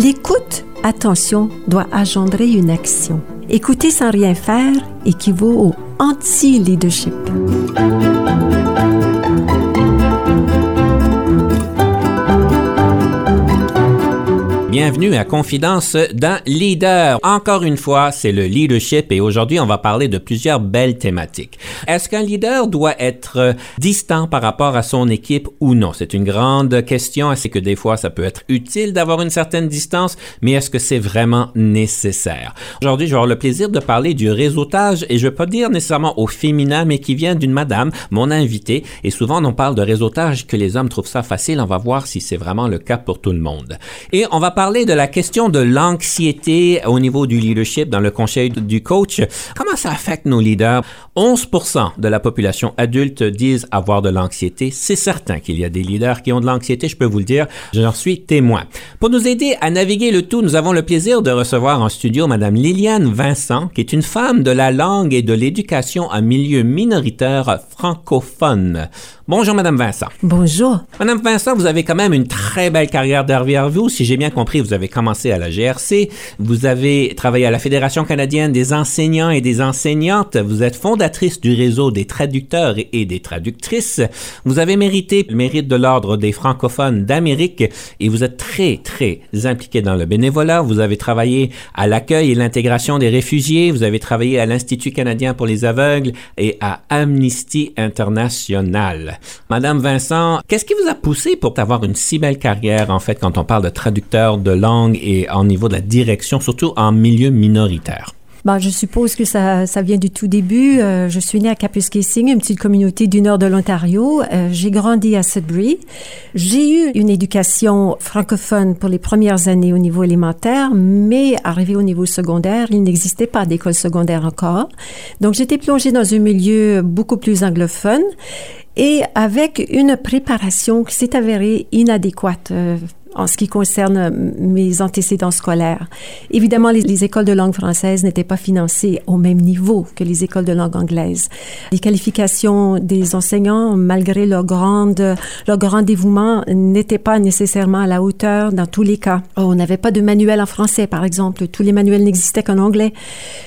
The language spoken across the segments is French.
L'écoute, attention, doit engendrer une action. Écouter sans rien faire équivaut au anti-leadership. Bienvenue à Confidence d'un leader. Encore une fois, c'est le leadership et aujourd'hui, on va parler de plusieurs belles thématiques. Est-ce qu'un leader doit être distant par rapport à son équipe ou non? C'est une grande question. C'est que des fois, ça peut être utile d'avoir une certaine distance, mais est-ce que c'est vraiment nécessaire? Aujourd'hui, je vais avoir le plaisir de parler du réseautage et je ne veux pas dire nécessairement au féminin, mais qui vient d'une madame, mon invitée. Et souvent, on parle de réseautage que les hommes trouvent ça facile. On va voir si c'est vraiment le cas pour tout le monde. Et on va parler de la question de l'anxiété au niveau du leadership dans le conseil du coach. Comment ça affecte nos leaders? 11% de la population adulte disent avoir de l'anxiété. C'est certain qu'il y a des leaders qui ont de l'anxiété, je peux vous le dire. J'en suis témoin. Pour nous aider à naviguer le tout, nous avons le plaisir de recevoir en studio Madame Liliane Vincent, qui est une femme de la langue et de l'éducation en milieu minoritaire francophone. Bonjour, Madame Vincent. Bonjour. Madame Vincent, vous avez quand même une très belle carrière derrière vous. Si j'ai bien compris, vous avez commencé à la GRC, vous avez travaillé à la Fédération canadienne des enseignants et des enseignantes, vous êtes fondatrice du réseau des traducteurs et des traductrices, vous avez mérité le mérite de l'Ordre des francophones d'Amérique et vous êtes très, très impliqué dans le bénévolat. Vous avez travaillé à l'accueil et l'intégration des réfugiés, vous avez travaillé à l'Institut canadien pour les aveugles et à Amnesty International. Madame Vincent, qu'est-ce qui vous a poussé pour avoir une si belle carrière, en fait, quand on parle de traducteur de langue et au niveau de la direction, surtout en milieu minoritaire? Ben, je suppose que ça, ça vient du tout début. Euh, je suis née à Kapuskasing, une petite communauté du nord de l'Ontario. Euh, j'ai grandi à Sudbury. J'ai eu une éducation francophone pour les premières années au niveau élémentaire, mais arrivé au niveau secondaire, il n'existait pas d'école secondaire encore. Donc, j'étais plongée dans un milieu beaucoup plus anglophone et avec une préparation qui s'est avérée inadéquate. Euh, en ce qui concerne mes antécédents scolaires. Évidemment, les, écoles de langue française n'étaient pas financées au même niveau que les écoles de langue anglaise. Les qualifications des enseignants, malgré leur, grande, leur grand dévouement, n'étaient pas nécessairement à la hauteur dans tous les cas. On n'avait pas de manuel en français, par exemple. Tous les manuels n'existaient qu'en anglais.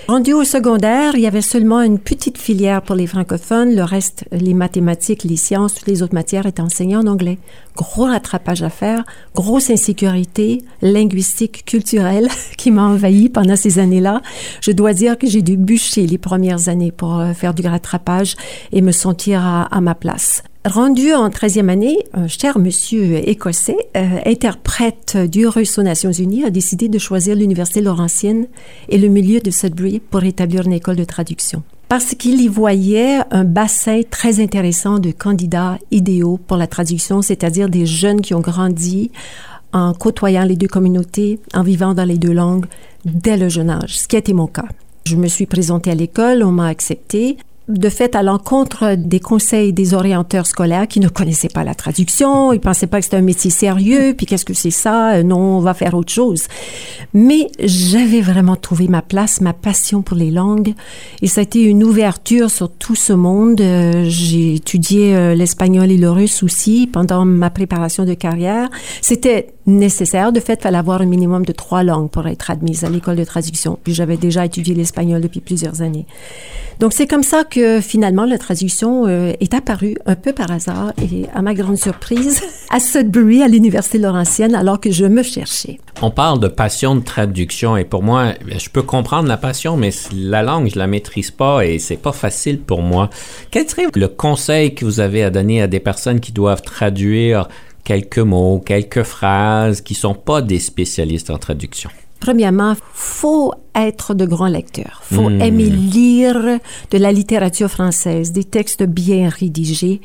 Rendu au secondaire, il y avait seulement une petite filière pour les francophones. Le reste, les mathématiques, les sciences, toutes les autres matières étaient enseignées en anglais. Gros rattrapage à faire, gros insécurité linguistique, culturelle qui m'a envahi pendant ces années-là. Je dois dire que j'ai dû bûcher les premières années pour euh, faire du rattrapage et me sentir à, ma place. Rendu en 13e année, un cher monsieur écossais, euh, interprète du Russe aux Nations Unies, a décidé de choisir l'Université Laurentienne et le milieu de Sudbury pour établir une école de traduction. Parce qu'il y voyait un bassin très intéressant de candidats idéaux pour la traduction, c'est-à-dire des jeunes qui ont grandi en côtoyant les deux communautés, en vivant dans les deux langues dès le jeune âge, ce qui a été mon cas. Je me suis présentée à l'école, on m'a acceptée de fait à l'encontre des conseils des orienteurs scolaires qui ne connaissaient pas la traduction, ils pensaient pas que c'était un métier sérieux, puis qu'est-ce que c'est ça euh, Non, on va faire autre chose. Mais j'avais vraiment trouvé ma place, ma passion pour les langues, et ça a été une ouverture sur tout ce monde. Euh, j'ai étudié euh, l'espagnol et le russe aussi pendant ma préparation de carrière. C'était nécessaire. De fait, il fallait avoir un minimum de trois langues pour être admise à l'école de traduction. Puis j'avais déjà étudié l'espagnol depuis plusieurs années. Donc c'est comme ça que finalement la traduction euh, est apparue un peu par hasard et à ma grande surprise à Sudbury, à l'Université Laurentienne, alors que je me cherchais. On parle de passion de traduction et pour moi, je peux comprendre la passion, mais la langue, je la maîtrise pas et c'est pas facile pour moi. Quel serait le conseil que vous avez à donner à des personnes qui doivent traduire quelques mots, quelques phrases qui sont pas des spécialistes en traduction? Premièrement, faut être de grands lecteurs. Faut hmm. aimer lire de la littérature française, des textes bien rédigés.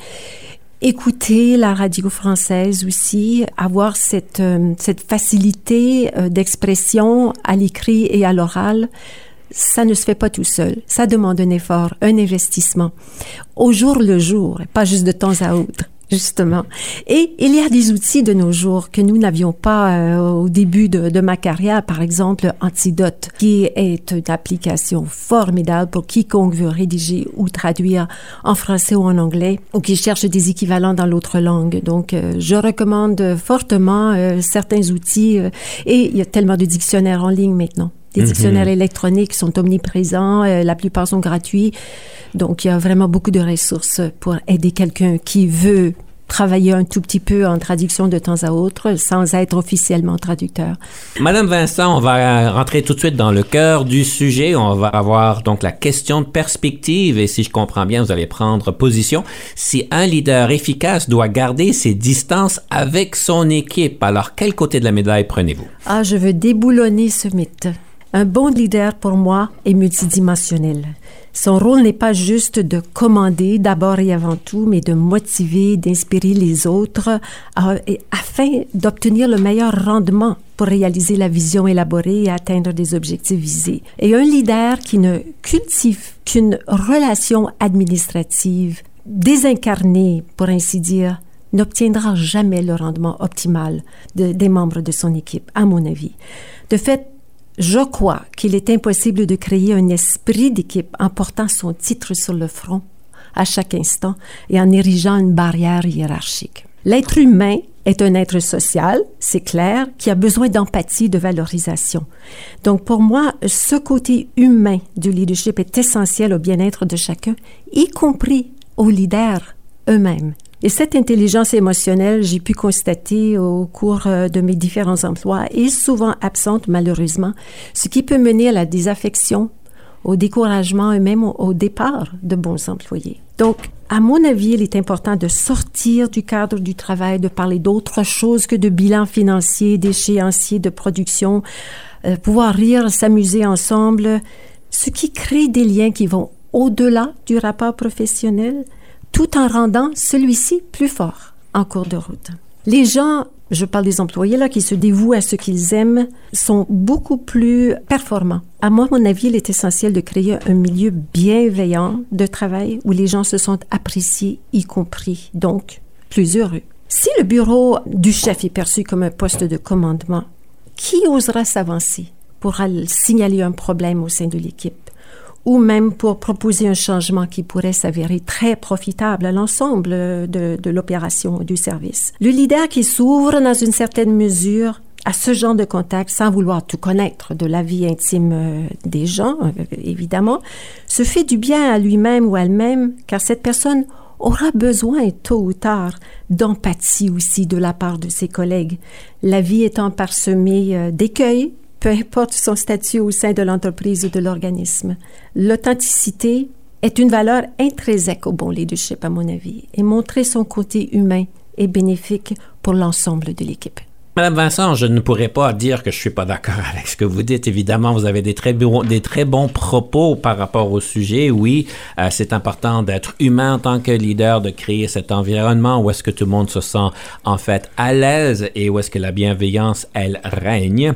écouter la radio française aussi, avoir cette, euh, cette facilité euh, d'expression à l'écrit et à l'oral, ça ne se fait pas tout seul. Ça demande un effort, un investissement, au jour le jour, pas juste de temps à autre justement. Et il y a des outils de nos jours que nous n'avions pas euh, au début de, ma carrière, par exemple Antidote, qui est une application formidable pour quiconque veut rédiger ou traduire en français ou en anglais, ou qui cherche des équivalents dans l'autre langue. Donc, euh, je recommande fortement euh, certains outils, et il y a tellement de dictionnaires en ligne maintenant. Les mhm. dictionnaires électroniques sont omniprésents, la plupart sont gratuits. Donc, il y a vraiment beaucoup de ressources pour aider quelqu'un qui veut travailler un tout petit peu en traduction de temps à autre sans être officiellement traducteur. Madame Vincent, on va rentrer tout de suite dans le cœur du sujet. On va avoir donc la question de perspective et si je comprends bien, vous allez prendre position. Si un leader efficace doit garder ses distances avec son équipe, alors quel côté de la médaille prenez-vous? Ah, je veux déboulonner ce mythe. Un bon leader, pour moi, est multidimensionnel. Son rôle n'est pas juste de commander d'abord et avant tout, mais de motiver, d'inspirer les autres afin d'obtenir le meilleur rendement pour réaliser la vision élaborée et atteindre des objectifs visés. Et un leader qui ne cultive qu'une relation administrative désincarnée, pour ainsi dire, n'obtiendra jamais le rendement optimal des membres de son équipe, à mon avis. De fait, je crois qu'il est impossible de créer un esprit d'équipe en portant son titre sur le front à chaque instant et en érigeant une barrière hiérarchique. L'être humain est un être social, c'est clair, qui a besoin d'empathie, de valorisation. Donc pour moi, ce côté humain du leadership est essentiel au bien-être de chacun, y compris aux leaders eux-mêmes. Et cette intelligence émotionnelle, j'ai pu constater au cours euh, de mes différents emplois, est souvent absente malheureusement, ce qui peut mener à la désaffection, au découragement et même au départ de bons employés. Donc, à mon avis, il est important de sortir du cadre du travail, de parler d'autre chose que de bilan financier, d'échéancier de production, euh, pouvoir rire, s'amuser ensemble, ce qui crée des liens qui vont au-delà du rapport professionnel, tout en rendant celui-ci plus fort en cours de route. Les gens, je parle des employés là, qui se dévouent à ce qu'ils aiment, sont beaucoup plus performants. À moi, mon avis, il est essentiel de créer un milieu bienveillant de travail où les gens se sentent appréciés, y compris, donc plus heureux. Si le bureau du chef est perçu comme un poste de commandement, qui osera s'avancer pour signaler un problème au sein de l'équipe? Ou même pour proposer un changement qui pourrait s'avérer très profitable à l'ensemble de, de l'opération du service. Le leader qui s'ouvre dans une certaine mesure à ce genre de contact sans vouloir tout connaître de la vie intime euh, des gens, euh, évidemment, se fait du bien à lui-même ou elle-même car cette personne aura besoin tôt ou tard d'empathie aussi de la part de ses collègues. La vie étant parsemée euh, d'écueils, peu importe son statut au sein de l'entreprise ou de l'organisme. L'authenticité est une valeur intrinsèque au bon leadership, à mon avis, et montrer son côté humain est bénéfique pour l'ensemble de l'équipe. Madame Vincent, je ne pourrais pas dire que je suis pas d'accord avec ce que vous dites. Évidemment, vous avez des très, bons, propos par rapport au sujet. Oui, euh, c'est important d'être humain en tant que leader, de créer cet environnement où est-ce que tout le monde se sent en fait à l'aise et où est-ce que la bienveillance, elle, règne.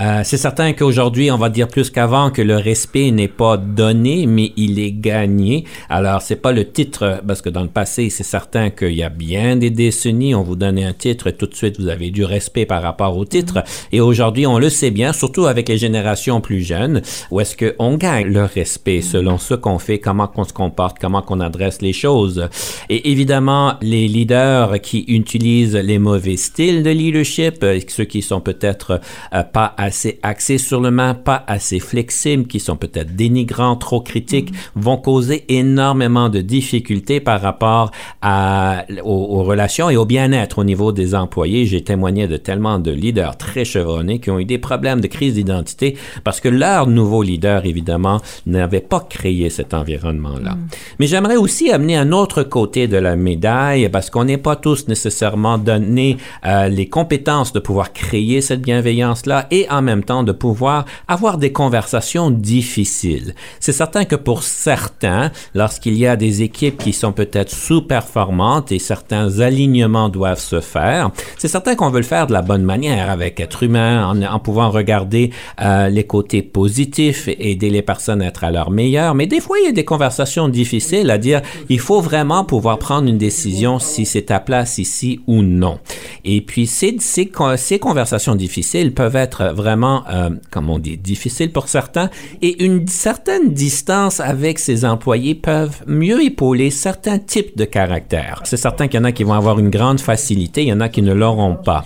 Euh, c'est certain qu'aujourd'hui, on va dire plus qu'avant que le respect n'est pas donné, mais il est gagné. Alors, c'est pas le titre, parce que dans le passé, c'est certain qu'il y a bien des décennies, on vous donnait un titre et tout de suite, vous avez du respect par rapport au titre. Et aujourd'hui, on le sait bien, surtout avec les générations plus jeunes, où est-ce qu'on gagne le respect selon ce qu'on fait, comment qu'on se comporte, comment qu'on adresse les choses. Et évidemment, les leaders qui utilisent les mauvais styles de leadership, euh, ceux qui sont peut-être euh, pas assez axés sur le main, pas assez flexibles, qui sont peut-être dénigrants, trop critiques, vont causer énormément de difficultés par rapport à, aux, aux relations et au bien-être au niveau des employés. J'ai témoigné de de leaders très chevronnés qui ont eu des problèmes de crise d'identité parce que leur nouveau leader, évidemment, n'avait pas créé cet environnement-là. Mm. Mais j'aimerais aussi amener un autre côté de la médaille parce qu'on n'est pas tous nécessairement donnés euh, les compétences de pouvoir créer cette bienveillance-là et en même temps de pouvoir avoir des conversations difficiles. C'est certain que pour certains, lorsqu'il y a des équipes qui sont peut-être sous-performantes et certains alignements doivent se faire, c'est certain qu'on veut le faire de la bonne manière avec être humain, en, pouvant regarder euh, les côtés positifs aider les personnes à être à leur meilleur. Mais des fois, il y a des conversations difficiles à dire, il faut vraiment pouvoir prendre une décision si c'est ta place ici ou non. Et puis, ces, ces, ces conversations difficiles peuvent être vraiment, euh, comme on dit, difficiles pour certains et une certaine distance avec ses employés peuvent mieux épauler certains types de caractères. C'est certain qu'il y en a qui vont avoir une grande facilité, il y en a qui ne l'auront pas.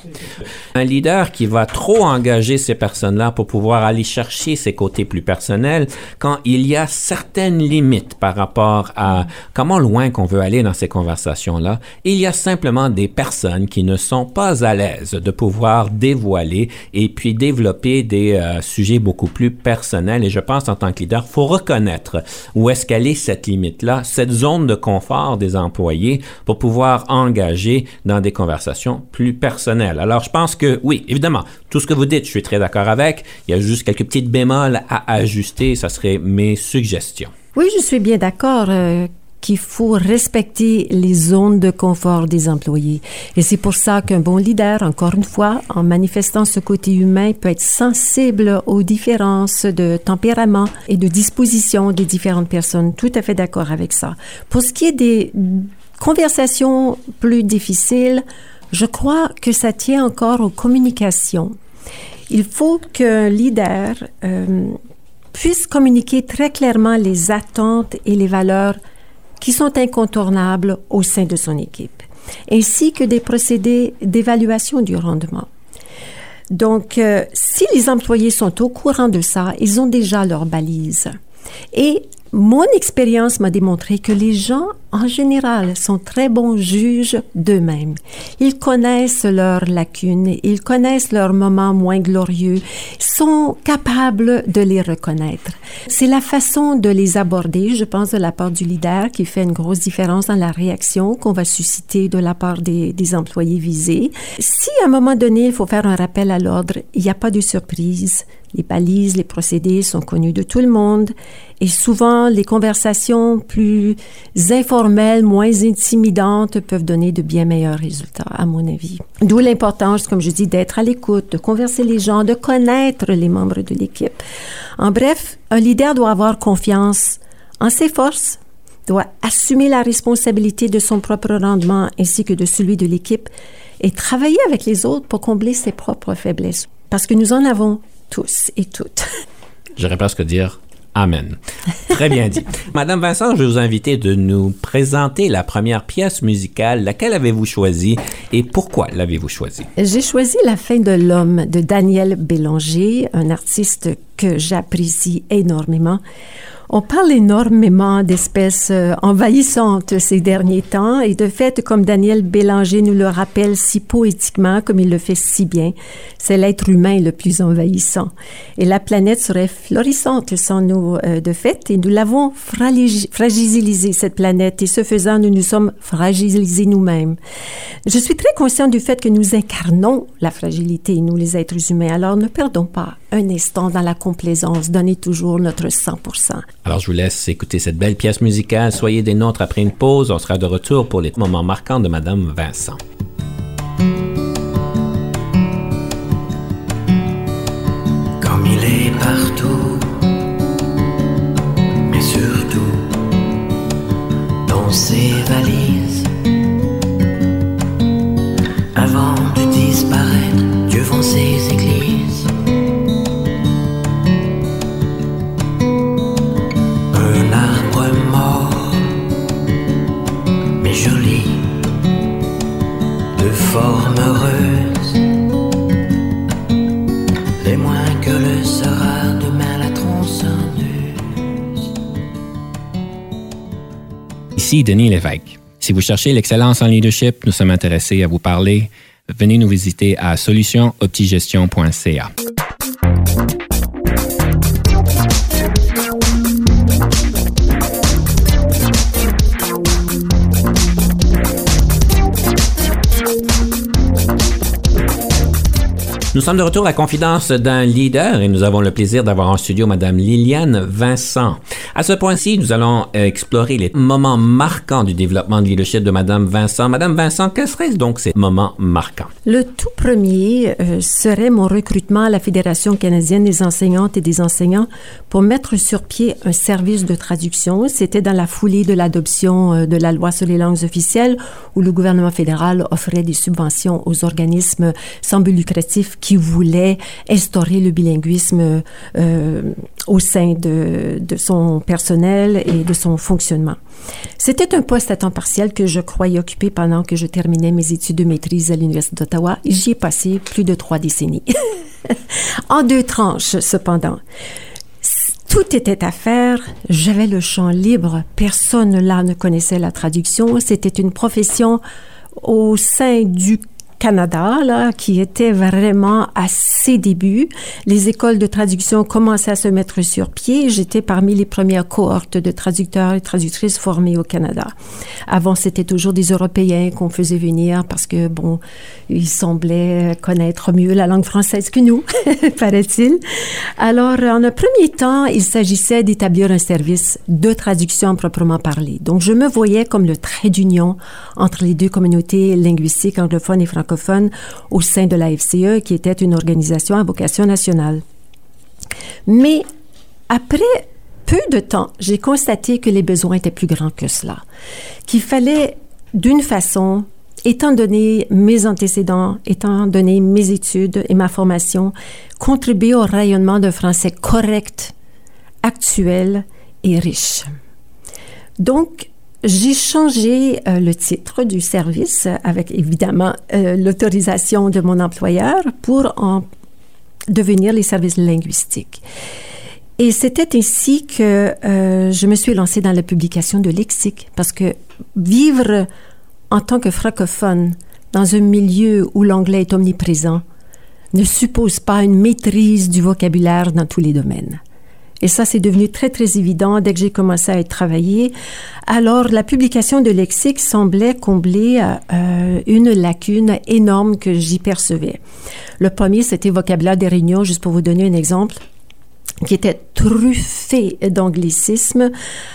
Un leader qui va trop engager ces personnes-là pour pouvoir aller chercher ses côtés plus personnels, quand il y a certaines limites par rapport à comment loin qu'on veut aller dans ces conversations-là, il y a simplement des personnes qui ne sont pas à l'aise de pouvoir dévoiler et puis développer des euh, sujets beaucoup plus personnels. Et je pense en tant que leader, faut reconnaître où est-ce qu'elle est cette limite-là, cette zone de confort des employés pour pouvoir engager dans des conversations plus personnelles. Alors, je pense que oui, évidemment, tout ce que vous dites, je suis très d'accord avec. Il y a juste quelques petites bémols à ajuster. Ça serait mes suggestions. Oui, je suis bien d'accord. Euh, qu'il faut respecter les zones de confort des employés. Et c'est pour ça qu'un bon leader, encore une fois, en manifestant ce côté humain, peut être sensible aux différences de tempérament et de disposition des différentes personnes. Tout à fait d'accord avec ça. Pour ce qui est des conversations plus difficiles, je crois que ça tient encore aux communications. Il faut qu'un leader euh, puisse communiquer très clairement les attentes et les valeurs qui sont incontournables au sein de son équipe, ainsi que des procédés d'évaluation du rendement. Donc, euh, si les employés sont au courant de ça, ils ont déjà leur balise. Et mon expérience m'a démontré que les gens, en général, sont très bons juges d'eux-mêmes. Ils connaissent leurs lacunes, ils connaissent leurs moments moins glorieux, sont capables de les reconnaître. C'est la façon de les aborder, je pense, de la part du leader qui fait une grosse différence dans la réaction qu'on va susciter de la part des, employés visés. Si à un moment donné, il faut faire un rappel à l'ordre, il n'y a pas de surprise. Les balises, les procédés sont connus de tout le monde et souvent les conversations plus informelles, moins intimidantes peuvent donner de bien meilleurs résultats, à mon avis. D'où l'importance, comme je dis, d'être à l'écoute, de converser les gens, de connaître les membres de l'équipe. En bref, un leader doit avoir confiance en ses forces, doit assumer la responsabilité de son propre rendement ainsi que de celui de l'équipe et travailler avec les autres pour combler ses propres faiblesses. Parce que nous en avons tous et toutes. J'aurais presque dire Amen. Très bien dit. Madame Vincent, je vais vous inviter de nous présenter la première pièce musicale. Laquelle avez-vous choisi et pourquoi l'avez-vous choisi? J'ai choisi La fin de l'homme de Daniel Bélanger, un artiste que j'apprécie énormément. On parle énormément d'espèces euh, envahissantes ces derniers temps et de fait, comme Daniel Bélanger nous le rappelle si poétiquement, comme il le fait si bien, c'est l'être humain le plus envahissant. Et la planète serait florissante sans nous euh, de fait et nous l'avons fragilisé, cette planète, et ce faisant, nous nous sommes fragilisés nous-mêmes. Je suis très conscient du fait que nous incarnons la fragilité, nous les êtres humains, alors ne perdons pas un instant dans la complaisance, donnez toujours notre 100%. Alors, je vous laisse écouter cette belle pièce musicale. Soyez des nôtres après une pause. On sera de retour pour les moments marquants de Madame Vincent. Comme il est partout, mais surtout dans ses valises. Avant de disparaître, Dieu vend ses églises. Forme heureuse. Les moins que le sera demain la tronçonneuse. Ici Denis Lévesque. Si vous cherchez l'excellence en leadership, nous sommes intéressés à vous parler venez nous visiter à solutionoptigestion.ca. Nous sommes de retour à la confidence d'un leader et nous avons le plaisir d'avoir en studio Madame Liliane Vincent. À ce point-ci, nous allons euh, explorer les moments marquants du développement de leadership de Madame Vincent. Madame Vincent, quels seraient donc ces moments marquants? Le tout premier euh, serait mon recrutement à la Fédération canadienne des enseignantes et des enseignants pour mettre sur pied un service de traduction. C'était dans la foulée de l'adoption euh, de la loi sur les langues officielles où le gouvernement fédéral offrait des subventions aux organismes sans but lucratif voulaient instaurer le bilinguisme euh, au sein de, de son personnel et de son fonctionnement. C'était un poste à temps partiel que je croyais occuper pendant que je terminais mes études de maîtrise à l'Université d'Ottawa. J'y ai passé plus de trois décennies. en deux tranches, cependant. Tout était à faire, j'avais le champ libre, personne là ne connaissait la traduction, c'était une profession au sein du Canada, là, qui était vraiment à ses débuts. Les écoles de traduction commençaient à se mettre sur pied. J'étais parmi les premières cohortes de traducteurs et traductrices formés au Canada. Avant, c'était toujours des Européens qu'on faisait venir parce que, bon, ils semblaient connaître mieux la langue française que nous, paraît-il. Alors, en un premier temps, il s'agissait d'établir un service de traduction proprement parlé. Donc, je me voyais comme le trait d'union entre les deux communautés linguistiques anglophones et francophones au sein de la FCE, qui était une organisation à vocation nationale. Mais après peu de temps, j'ai constaté que les besoins étaient plus grands que cela, qu'il fallait d'une façon étant donné mes antécédents, étant donné mes études et ma formation, contribuer au rayonnement d'un français correct, actuel et riche. Donc, j'ai changé euh, le titre du service avec évidemment euh, l'autorisation de mon employeur pour en devenir les services linguistiques. Et c'était ainsi que euh, je me suis lancée dans la publication de lexique parce que vivre en tant que francophone dans un milieu où l'anglais est omniprésent ne suppose pas une maîtrise du vocabulaire dans tous les domaines. Et ça, c'est devenu très, très évident dès que j'ai commencé à y travailler. Alors, la publication de lexique semblait combler euh, une lacune énorme que j'y percevais. Le premier, c'était vocabulaire des réunions, juste pour vous donner un exemple qui était truffé d'anglicisme,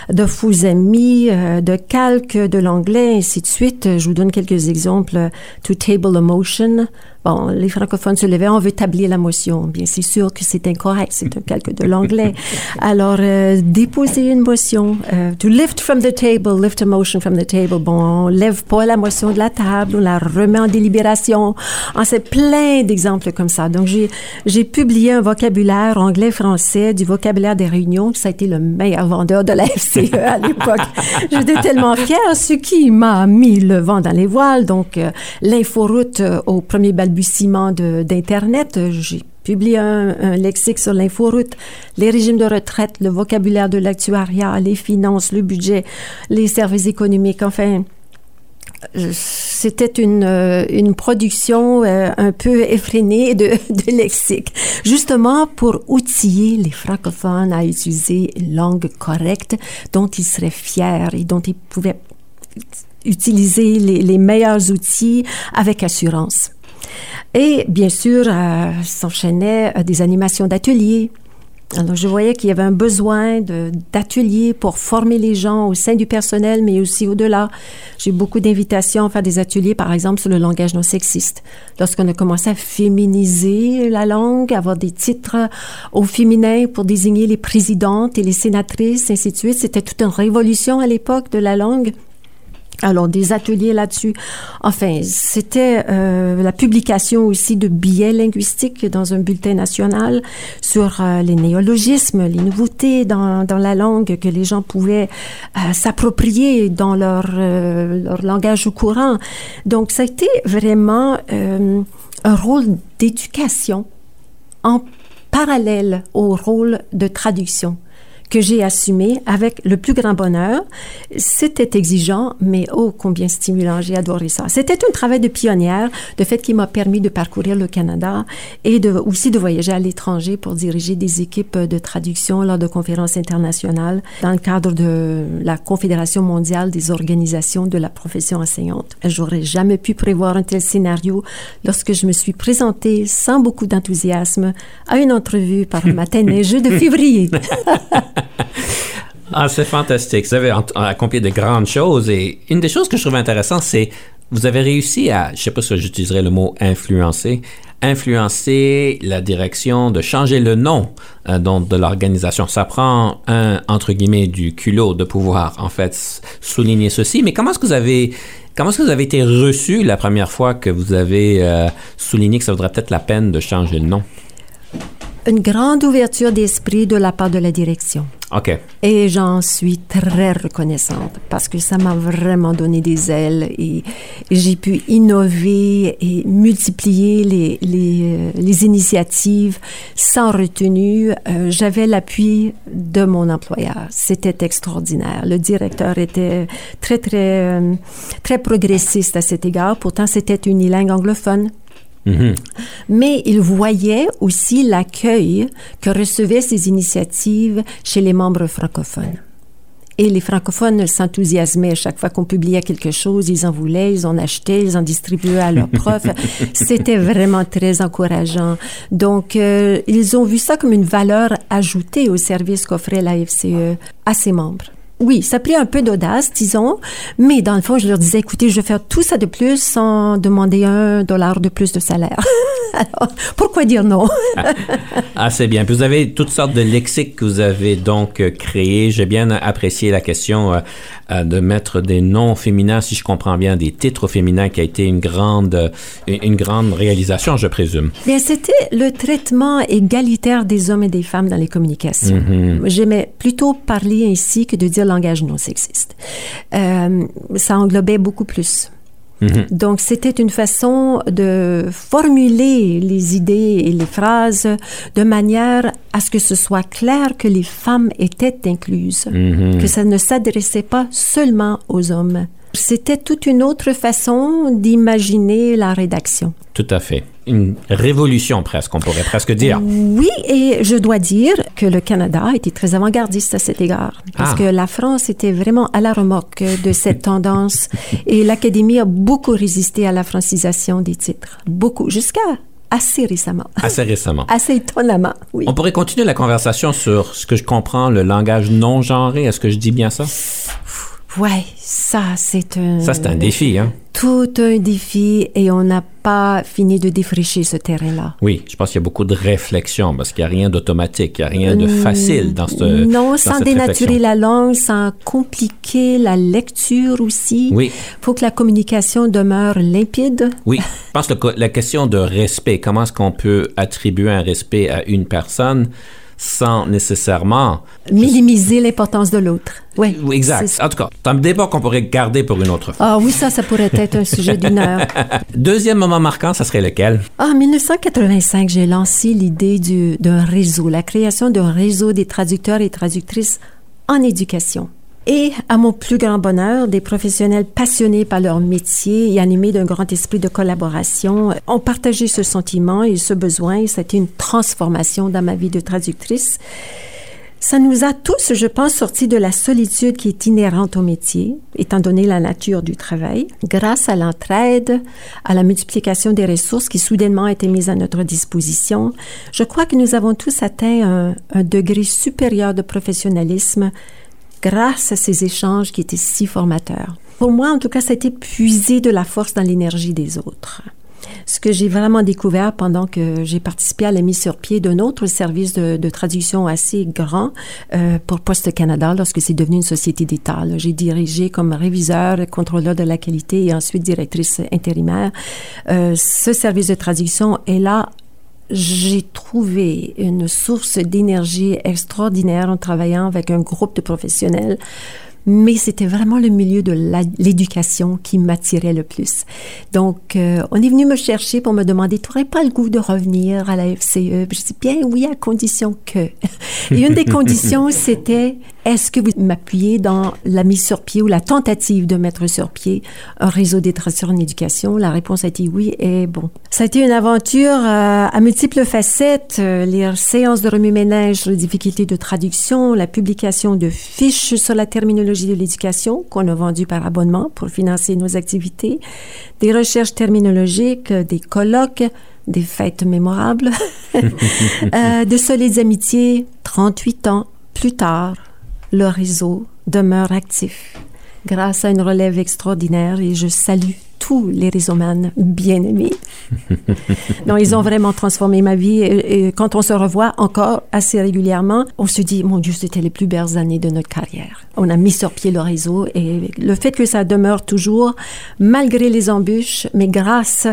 de faux amis, euh, de calques de l'anglais, ainsi de suite. Je vous donne quelques exemples. To table a motion, Bon, les francophones se levaient, on veut tabler la motion. Bien, c'est sûr que c'est incorrect, c'est un calque de l'anglais. Alors, euh, déposer une motion. Euh, to lift from the table, lift a motion from the table. Bon, on lève pas la motion de la table, on la remet en délibération. On sait plein d'exemples comme ça. Donc, j'ai, j'ai publié un vocabulaire anglais-français, du vocabulaire des réunions. Ça a été le meilleur vendeur de la FCE à l'époque. J'étais tellement fière, ce qui m'a mis le vent dans les voiles. Donc, euh, l'inforoute euh, au premier bal d'Internet. J'ai publié un, lexique sur l'inforoute, les régimes de retraite, le vocabulaire de l'actuariat, les finances, le budget, les services économiques, enfin. C'était une, euh, une production euh, un peu effrénée de, de lexique, justement pour outiller les francophones à utiliser une langue correcte dont ils seraient fiers et dont ils pouvaient utiliser les, les meilleurs outils avec assurance. Et bien sûr, euh, s'enchaînaient euh, des animations d'ateliers. Alors, je voyais qu'il y avait un besoin d'ateliers pour former les gens au sein du personnel, mais aussi au-delà. J'ai beaucoup d'invitations à faire des ateliers, par exemple, sur le langage non sexiste. Lorsqu'on a commencé à féminiser la langue, avoir des titres au féminin pour désigner les présidentes et les sénatrices, ainsi de suite, c'était toute une révolution à l'époque de la langue. Alors, des ateliers là-dessus. Enfin, c'était euh, la publication aussi de billets linguistiques dans un bulletin national sur euh, les néologismes, les nouveautés dans, dans, la langue que les gens pouvaient euh, s'approprier dans leur, leur langage courant. Donc, ça a été vraiment un rôle d'éducation en parallèle au rôle de traduction que j'ai assumé avec le plus grand bonheur. C'était exigeant, mais oh, combien stimulant. J'ai adoré ça. C'était un travail de pionnière, de fait qui m'a permis de parcourir le Canada et de, aussi de voyager à l'étranger pour diriger des équipes de traduction lors de conférences internationales dans le cadre de la Confédération mondiale des organisations de la profession enseignante. J'aurais jamais pu prévoir un tel scénario lorsque je me suis présentée sans beaucoup d'enthousiasme à une entrevue par le matin neigeux de février. ah, c'est fantastique. Vous avez accompli de grandes choses et une des choses que je trouve intéressante, c'est vous avez réussi à, je sais pas si j'utiliserai le mot influencer, influencer la direction de changer le nom euh, de l'organisation. Ça prend un, entre guillemets, du culot de pouvoir, en fait, souligner ceci. Mais comment est-ce que vous avez, comment est-ce que vous avez été reçu la première fois que vous avez euh, souligné que ça vaudrait peut-être la peine de changer le nom? Une grande ouverture d'esprit de la part de la direction. OK. Et j'en suis très reconnaissante parce que ça m'a vraiment donné des ailes et j'ai pu innover et multiplier les, les, euh, les initiatives sans retenue. Euh, J'avais l'appui de mon employeur. C'était extraordinaire. Le directeur était très, très, euh, très progressiste à cet égard. Pourtant, c'était une langue anglophone. Mhm. Mais il voyait aussi l'accueil que recevaient ces initiatives chez les membres francophones. Et les francophones s'enthousiasmaient chaque fois qu'on publiait quelque chose, ils en voulaient, ils en achetaient, ils en distribuaient à leurs profs. C'était vraiment très encourageant. Donc, euh, ils ont vu ça comme une valeur ajoutée au service qu'offrait la FCE à ses membres oui, ça a pris un peu d'audace, disons, mais dans le fond, je leur disais, écoutez, je vais faire tout ça de plus sans demander un dollar de plus de salaire. Alors, pourquoi dire non? ah, c'est bien. Puis vous avez toutes sortes de lexiques que vous avez donc euh, créés. J'ai bien apprécié la question euh, euh, de mettre des noms féminins, si je comprends bien, des titres féminins qui a été une grande, une grande réalisation, je présume. Bien, c'était le traitement égalitaire des hommes et des femmes dans les communications. Mhm. J'aimais plutôt parler ainsi que de dire langage non sexiste. Euh, ça englobait beaucoup plus. Mhm. Donc, c'était une façon de formuler les idées et les phrases de manière à ce que ce soit clair que les femmes étaient incluses, Mhm. que ça ne s'adressait pas seulement aux hommes. C'était toute une autre façon d'imaginer la rédaction. Tout à fait. Une révolution presque, on pourrait presque dire. Oui, et je dois dire que le Canada a été très avant-gardiste à cet égard, parce Ah. que la France était vraiment à la remorque de cette tendance, et l'Académie a beaucoup résisté à la francisation des titres, beaucoup, jusqu'à assez récemment, Assez récemment. assez étonnamment, oui. On pourrait continuer la conversation sur ce que je comprends, le langage non genré. Est-ce que je dis bien ça? Ouais, ça c'est un... Ça, c'est un défi, hein? Tout un défi, et on n'a pas fini de défricher ce terrain-là. Oui, je pense qu'il y a beaucoup de réflexion parce qu'il n'y a rien d'automatique, il n'y a rien de facile dans ce Non, dans sans cette dénaturer réflexion. la langue, sans compliquer la lecture aussi. Oui, faut que la communication demeure limpide. oui. Je pense que la question de respect, comment est-ce qu'on peut attribuer un respect à une personne? Sans nécessairement... Minimiser l'importance de l'autre. Oui. Exact. En tout cas, c'est un débat qu'on pourrait garder pour une autre fois. Ah oui, ça, ça pourrait être un sujet d'une heure. Deuxième moment marquant, ça serait lequel? Ah, En 1985, j'ai lancé l'idée du- d'un réseau, la création d'un réseau des traducteurs et traductrices en éducation. Et à mon plus grand bonheur, des professionnels passionnés par leur métier et animés d'un grand esprit de collaboration ont partagé ce sentiment et ce besoin. Été une transformation dans ma vie de traductrice. Ça nous a tous, je pense, sortis de la solitude qui est inhérente au métier, étant donné la nature du travail, grâce à l'entraide, à la multiplication des ressources qui soudainement étaient mises à notre disposition. Je crois que nous avons tous atteint un, un degré supérieur de professionnalisme grâce à ces échanges qui étaient si formateurs. Pour moi, en tout cas, ça a été puiser de la force dans l'énergie des autres. Ce que j'ai vraiment découvert pendant que j'ai participé à la mise sur pied d'un autre service de, traduction assez grand euh, pour Poste Canada lorsque c'est devenu une société d'État. J'ai dirigé comme réviseur, contrôleur de la qualité et ensuite directrice intérimaire. Euh, ce service de traduction est là j'ai trouvé une source d'énergie extraordinaire en travaillant avec un groupe de professionnels mais c'était vraiment le milieu de l'éducation qui m'attirait le plus. Donc, euh, on est venu me chercher pour me demander, tu n'aurais pas le goût de revenir à la FCE? Je dis bien oui, à condition que. Et une des conditions, c'était, est-ce que vous m'appuyez dans la mise sur pied ou la tentative de mettre sur pied un réseau d'éducation en éducation? La réponse a été oui et bon. Ça a été une aventure euh, à multiples facettes, euh, les séances de remue-ménage, les difficultés de traduction, la publication de fiches sur la terminologie de l'éducation qu'on a vendues par abonnement pour financer nos activités, des recherches terminologiques, des colloques, des fêtes mémorables, euh, de solides amitiés. 38 ans plus tard, le réseau demeure actif grâce à une relève extraordinaire et je salue tous les rhizomanes bien-aimés. non, ils ont vraiment transformé ma vie. Et, quand on se revoit encore assez régulièrement, on se dit, mon Dieu, c'était les plus belles années de notre carrière. On a mis sur pied le réseau et le fait que ça demeure toujours, malgré les embûches, mais grâce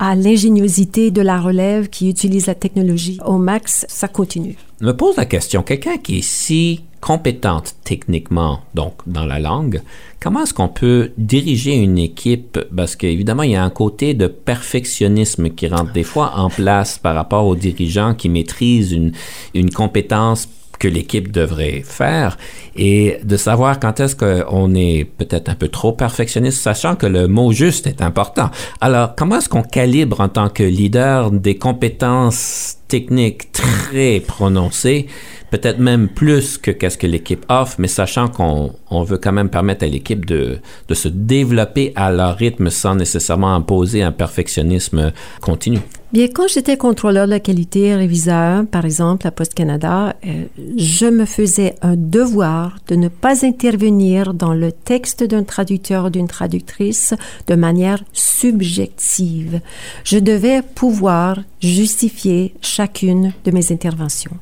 à l'ingéniosité de la relève qui utilise la technologie au max, ça continue. Je me pose la question, quelqu'un qui est si compétente techniquement, donc dans la langue, comment est-ce qu'on peut diriger une équipe? Parce qu'évidemment, il y a un côté de perfectionnisme qui rentre des fois en place par rapport aux dirigeants qui maîtrisent une, une compétence que l'équipe devrait faire et de savoir quand est-ce qu'on est peut-être un peu trop perfectionniste, sachant que le mot juste est important. Alors, comment est-ce qu'on calibre en tant que leader des compétences techniques très prononcées peut-être même plus que qu'est-ce que l'équipe offre, mais sachant qu'on on veut quand même permettre à l'équipe de, de se développer à leur rythme sans nécessairement imposer un perfectionnisme continu. Bien, quand j'étais contrôleur de la qualité, réviseur, par exemple, à Poste Canada, euh, je me faisais un devoir de ne pas intervenir dans le texte d'un traducteur ou d'une traductrice de manière subjective. Je devais pouvoir justifier chacune de mes interventions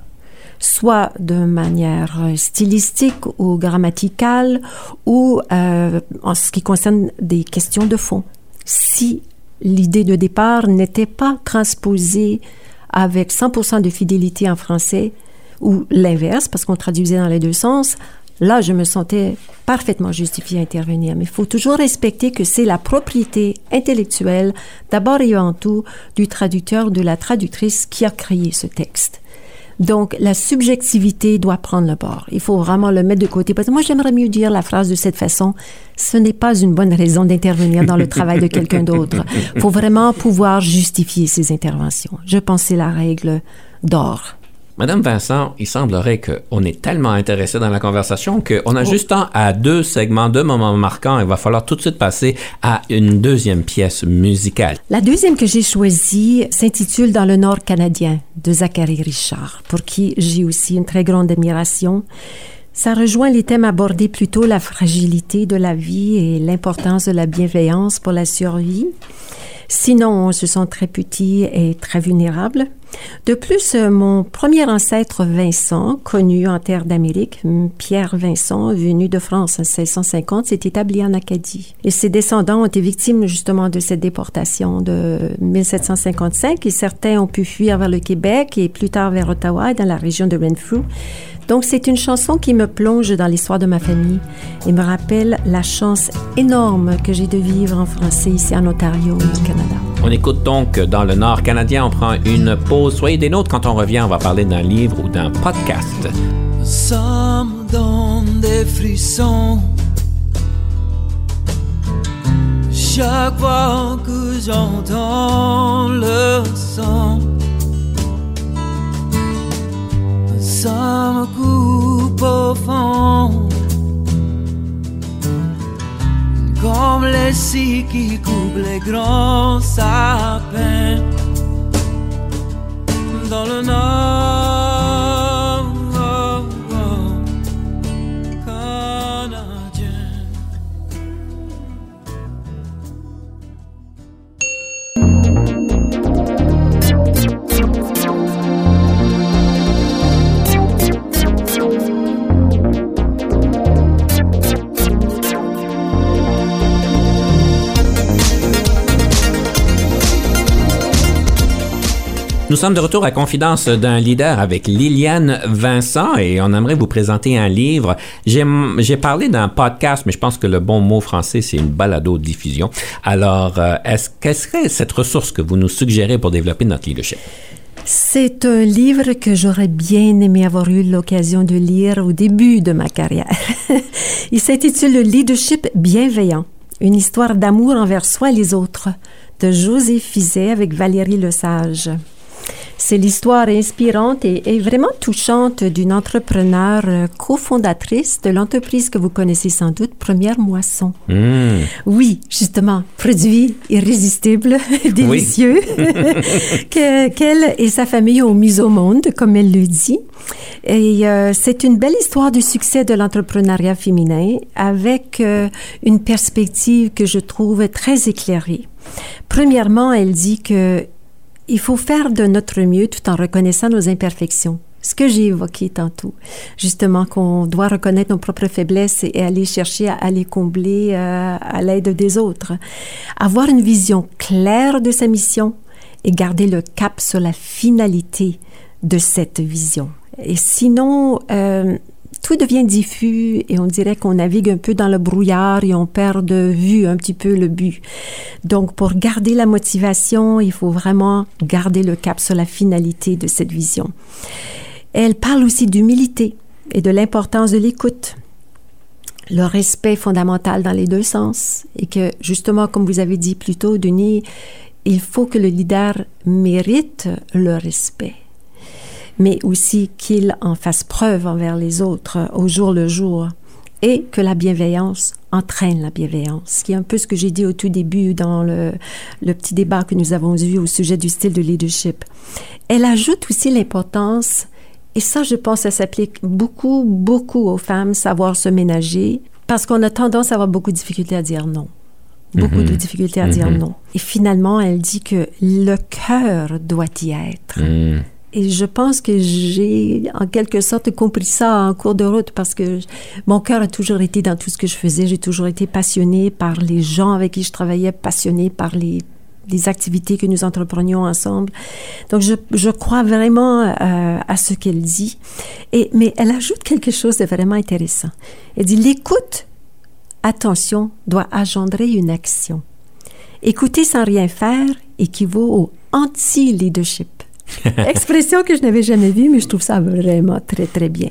soit de manière stylistique ou grammaticale ou euh, en ce qui concerne des questions de fond. Si l'idée de départ n'était pas transposée avec 100% de fidélité en français ou l'inverse, parce qu'on traduisait dans les deux sens, là, je me sentais parfaitement justifiée à intervenir. Mais il faut toujours respecter que c'est la propriété intellectuelle, d'abord et avant tout, du traducteur, de la traductrice qui a créé ce texte. Donc, la subjectivité doit prendre le bord. Il faut vraiment le mettre de côté. Parce que moi, j'aimerais mieux dire la phrase de cette façon. Ce n'est pas une bonne raison d'intervenir dans le travail de quelqu'un d'autre. Il faut vraiment pouvoir justifier ses interventions. Je pense c'est la règle d'or. Madame Vincent, il semblerait qu'on est tellement intéressé dans la conversation qu'on a oh. juste temps à deux segments, deux moments marquants. Il va falloir tout de suite passer à une deuxième pièce musicale. La deuxième que j'ai choisie s'intitule Dans le Nord canadien de Zachary Richard, pour qui j'ai aussi une très grande admiration. Ça rejoint les thèmes abordés plutôt la fragilité de la vie et l'importance de la bienveillance pour la survie. Sinon, on se sent très petit et très vulnérable. De plus, euh, mon premier ancêtre Vincent, connu en terre d'Amérique, Pierre Vincent, venu de France en 1650, s'est établi en Acadie. Et ses descendants ont été victimes justement de cette déportation de 1755 et certains ont pu fuir vers le Québec et plus tard vers Ottawa dans la région de Renfrew. Donc c'est une chanson qui me plonge dans l'histoire de ma famille et me rappelle la chance énorme que j'ai de vivre en français ici en Ontario, au Canada. On écoute donc dans le Nord canadien, on prend une pause. Soyez des nôtres quand on revient, on va parler d'un livre ou d'un podcast. Ça me donne des frissons chaque fois que j'entends le son Comme les scies qui coupent les grands sapins dans le nord. Nous sommes de retour à Confidence d'un leader avec Liliane Vincent et on aimerait vous présenter un livre. J'ai parlé d'un podcast, mais je pense que le bon mot français, c'est une balado-diffusion. Alors, euh, est-ce, quelle serait cette ressource que vous nous suggérez pour développer notre leadership? C'est un livre que j'aurais bien aimé avoir eu l'occasion de lire au début de ma carrière. Il s'intitule Le leadership bienveillant, une histoire d'amour envers soi et les autres, de José Fizet avec Valérie Lesage. C'est l'histoire inspirante et, vraiment touchante d'une entrepreneur euh, cofondatrice de l'entreprise que vous connaissez sans doute, Première Moisson. Hmm. Oui, justement, produit irrésistible, délicieux, qu'elle et sa famille ont mis au monde, comme elle le dit. Et euh, c'est une belle histoire du succès de l'entrepreneuriat féminin avec euh, une perspective que je trouve très éclairée. Premièrement, elle dit que il faut faire de notre mieux tout en reconnaissant nos imperfections. Ce que j'ai évoqué tantôt, justement qu'on doit reconnaître nos propres faiblesses et aller chercher à, les combler euh, à l'aide des autres. Avoir une vision claire de sa mission et garder le cap sur la finalité de cette vision. Et sinon, euh, tout devient diffus et on dirait qu'on navigue un peu dans le brouillard et on perd de vue un petit peu le but. Donc, pour garder la motivation, il faut vraiment garder le cap sur la finalité de cette vision. Elle parle aussi d'humilité et de l'importance de l'écoute le respect fondamental dans les deux sens et que justement, comme vous avez dit plus tôt, Denis, il faut que le leader mérite le respect mais aussi qu'il en fasse preuve envers les autres au jour le jour et que la bienveillance entraîne la bienveillance, qui est un peu ce que j'ai dit au tout début dans le, le, petit débat que nous avons eu au sujet du style de leadership. Elle ajoute aussi l'importance, et ça je pense ça s'applique beaucoup, beaucoup aux femmes, savoir se ménager, parce qu'on a tendance à avoir beaucoup de difficultés à dire non. Beaucoup de mhm. difficultés à dire mhm. non. Et finalement, elle dit que le cœur doit y être. Mhm. Et je pense que j'ai en quelque sorte compris ça en cours de route parce que mon cœur a toujours été dans tout ce que je faisais. J'ai toujours été passionnée par les gens avec qui je travaillais, passionnée par les, activités que nous entreprenions ensemble. Donc je, je crois vraiment euh, à ce qu'elle dit. Et, mais elle ajoute quelque chose de vraiment intéressant. Elle dit l'écoute, attention, doit engendrer une action. Écouter sans rien faire équivaut au anti-leadership. Expression que je n'avais jamais vue, mais je trouve ça vraiment très, très bien.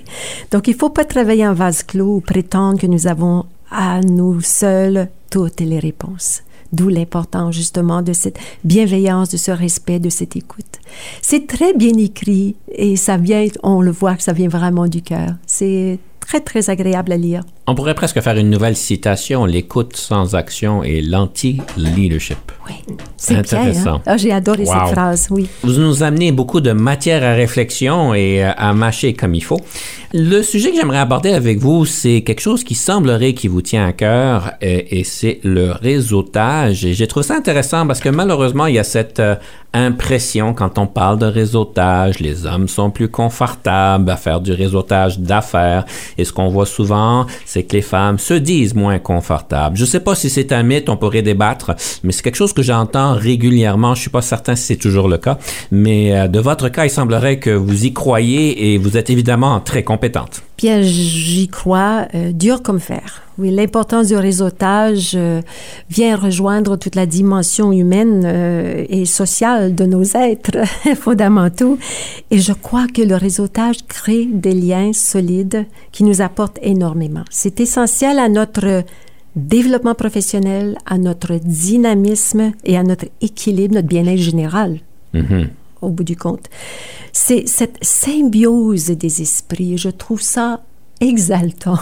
Donc, il ne faut pas travailler en vase clos ou prétendre que nous avons à nous seuls toutes les réponses. D'où l'importance justement de cette bienveillance, de ce respect, de cette écoute. C'est très bien écrit et ça vient, on le voit que ça vient vraiment du cœur. C'est très, très agréable à lire. On pourrait presque faire une nouvelle citation, l'écoute sans action et l'anti-leadership. Oui, c'est intéressant. Hein? Ah, J'ai adoré cette phrase, oui. Vous nous amenez beaucoup de matière à réflexion et euh, à mâcher comme il faut. Le sujet que j'aimerais aborder avec vous, c'est quelque chose qui semblerait qui vous tient à cœur et, et c'est le réseautage. Et j'ai trouvé ça intéressant parce que malheureusement, il y a cette euh, impression quand on parle de réseautage, les hommes sont plus confortables à faire du réseautage d'affaires. Et ce qu'on voit souvent, c'est que les femmes se disent moins confortables. Je ne sais pas si c'est un mythe, on pourrait débattre, mais c'est quelque chose que j'entends régulièrement. Je suis pas certain si c'est toujours le cas, mais euh, de votre cas, il semblerait que vous y croyez et vous êtes évidemment très compétente. Bien, j'y crois, euh, dur comme fer. Oui, l'importance du réseautage euh, vient rejoindre toute la dimension humaine euh, et sociale de nos êtres fondamentaux. Et je crois que le réseautage crée des liens solides qui nous apportent énormément. C'est essentiel à notre développement professionnel, à notre dynamisme et à notre équilibre, notre bien-être général. Mm-hmm au bout du compte. C'est cette symbiose des esprits, je trouve ça exaltant.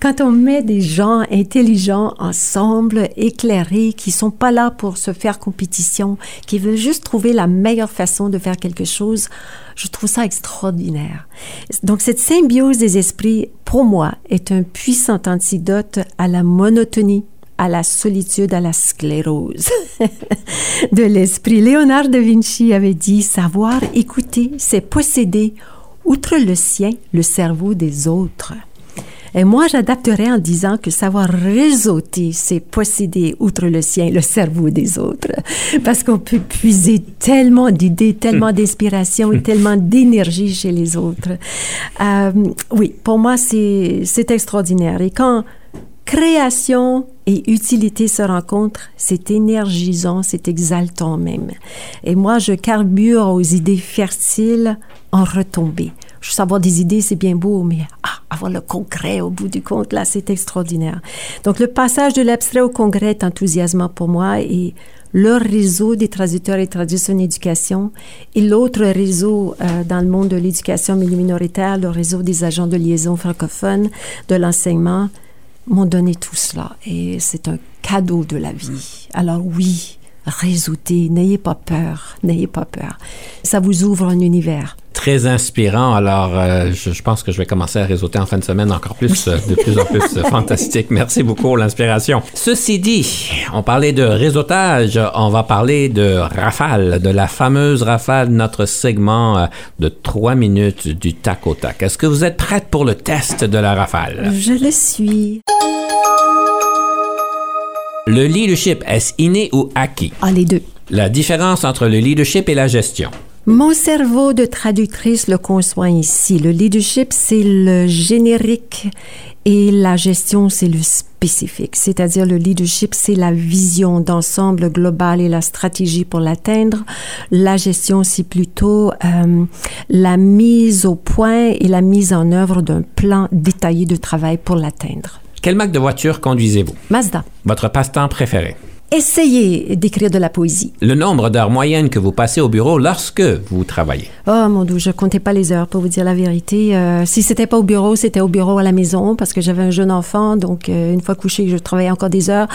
Quand on met des gens intelligents ensemble, éclairés, qui sont pas là pour se faire compétition, qui veulent juste trouver la meilleure façon de faire quelque chose, je trouve ça extraordinaire. Donc cette symbiose des esprits, pour moi, est un puissant antidote à la monotonie à la solitude, à la sclérose de l'esprit. Léonard de Vinci avait dit savoir écouter, c'est posséder, outre le sien, le cerveau des autres. Et moi, j'adapterais en disant que savoir réseauter, c'est posséder, outre le sien, le cerveau des autres. Parce qu'on peut puiser tellement d'idées, tellement d'inspiration et tellement d'énergie chez les autres. Euh, oui, pour moi, c'est extraordinaire. Et quand création et utilité se rencontrent, c'est énergisant, c'est exaltant même. Et moi, je carbure aux idées fertiles en retombée. Je avoir des idées, c'est bien beau, mais ah, avoir le concret au bout du compte, là, c'est extraordinaire. Donc, le passage de l'abstrait au concret est enthousiasmant pour moi et le réseau des traducteurs et traductrices en éducation et l'autre réseau euh, dans le monde de l'éducation minoritaire, le réseau des agents de liaison francophones de l'enseignement, m'ont donné tout cela et c'est un cadeau de la vie. Alors oui, résoutez, n'ayez pas peur, n'ayez pas peur. Ça vous ouvre un univers. Très inspirant. Alors, euh, je, pense que je vais commencer à réseauter en fin de semaine encore plus, euh, de plus en plus euh, fantastique. Merci beaucoup l'inspiration. Ceci dit, on parlait de réseautage, on va parler de rafale, de la fameuse rafale, notre segment de trois minutes du tac au tac. Est-ce que vous êtes prête pour le test de la rafale? Je le suis. Le leadership, est-ce inné ou acquis? Ah, les deux. La différence entre le leadership et la gestion. Mon cerveau de traductrice le conçoit ici. Le leadership, c'est le générique et la gestion, c'est le spécifique. C'est-à-dire le leadership, c'est la vision d'ensemble global et la stratégie pour l'atteindre. La gestion, c'est plutôt euh, la mise au point et la mise en œuvre d'un plan détaillé de travail pour l'atteindre. Quelle marque de voiture conduisez-vous? Mazda. Votre passe-temps préféré? Essayez d'écrire de la poésie. Le nombre d'heures moyennes que vous passez au bureau lorsque vous travaillez. Oh mon dieu, je comptais pas les heures pour vous dire la vérité. Euh, si c'était pas au bureau, c'était au bureau à la maison parce que j'avais un jeune enfant, donc euh, une fois couché, je travaillais encore des heures.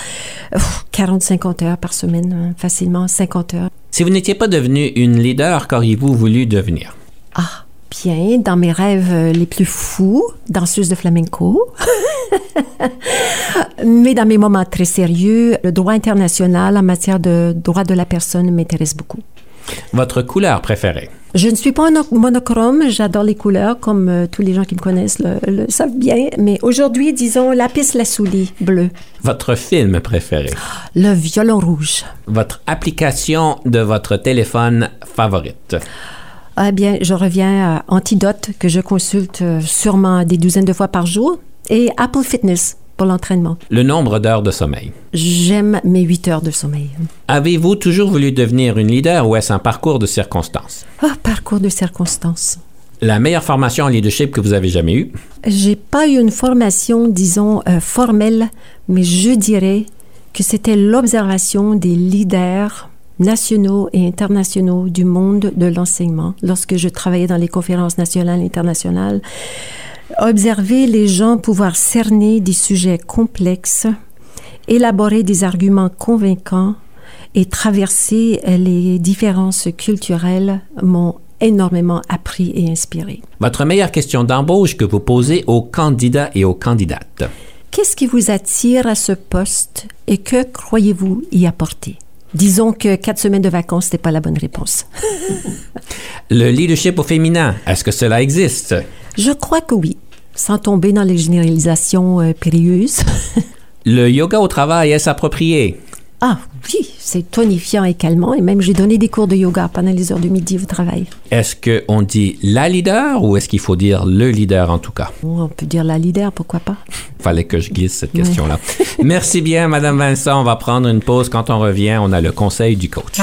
40-50 heures par semaine, hein, facilement 50 heures. Si vous n'étiez pas devenu une leader, qu'auriez-vous voulu devenir? Ah, bien, dans mes rêves euh, les plus fous, danseuse de flamenco. Mais dans mes moments très sérieux, le droit international en matière de droit de la personne m'intéresse beaucoup. Votre couleur préférée? Je ne suis pas un monochrome, j'adore les couleurs, comme euh, tous les gens qui me connaissent le, savent bien, mais aujourd'hui, disons, lapis lazuli, bleu. Votre film préféré? Le violon rouge. Votre application de votre téléphone favorite? Eh bien, je reviens à Antidote, que je consulte euh, sûrement des douzaines de fois par jour, et Apple Fitness pour l'entraînement. Le nombre d'heures de sommeil. J'aime mes huit heures de sommeil. Avez-vous toujours voulu devenir une leader ou est-ce un parcours de circonstances? Ah, parcours de circonstances. La meilleure formation en leadership que vous avez jamais eue? J'ai pas eu une formation, disons, euh, formelle, mais je dirais que c'était l'observation des leaders nationaux et internationaux du monde de l'enseignement lorsque je travaillais dans les conférences nationales et internationales. Observer les gens pouvoir cerner des sujets complexes, élaborer des arguments convaincants et traverser les différences culturelles m'ont énormément appris et inspiré. Votre meilleure question d'embauche que vous posez aux candidats et aux candidates. Qu'est-ce qui vous attire à ce poste et que croyez-vous y apporter? Disons que quatre semaines de vacances, n'est pas la bonne réponse. le leadership au féminin, est-ce que cela existe? Je crois que oui, sans tomber dans les généralisations euh, périlleuses. le yoga au travail est approprié? Ah oui, c'est tonifiant et calmant. Et même, j'ai donné des cours de yoga pendant les heures de midi au travail. Est-ce qu'on dit la leader ou est-ce qu'il faut dire le leader en tout cas? Oh, on peut dire la leader, pourquoi pas? Fallait que je glisse cette question-là. Merci bien, Madame Vincent. On va prendre une pause. Quand on revient, on a le conseil du coach.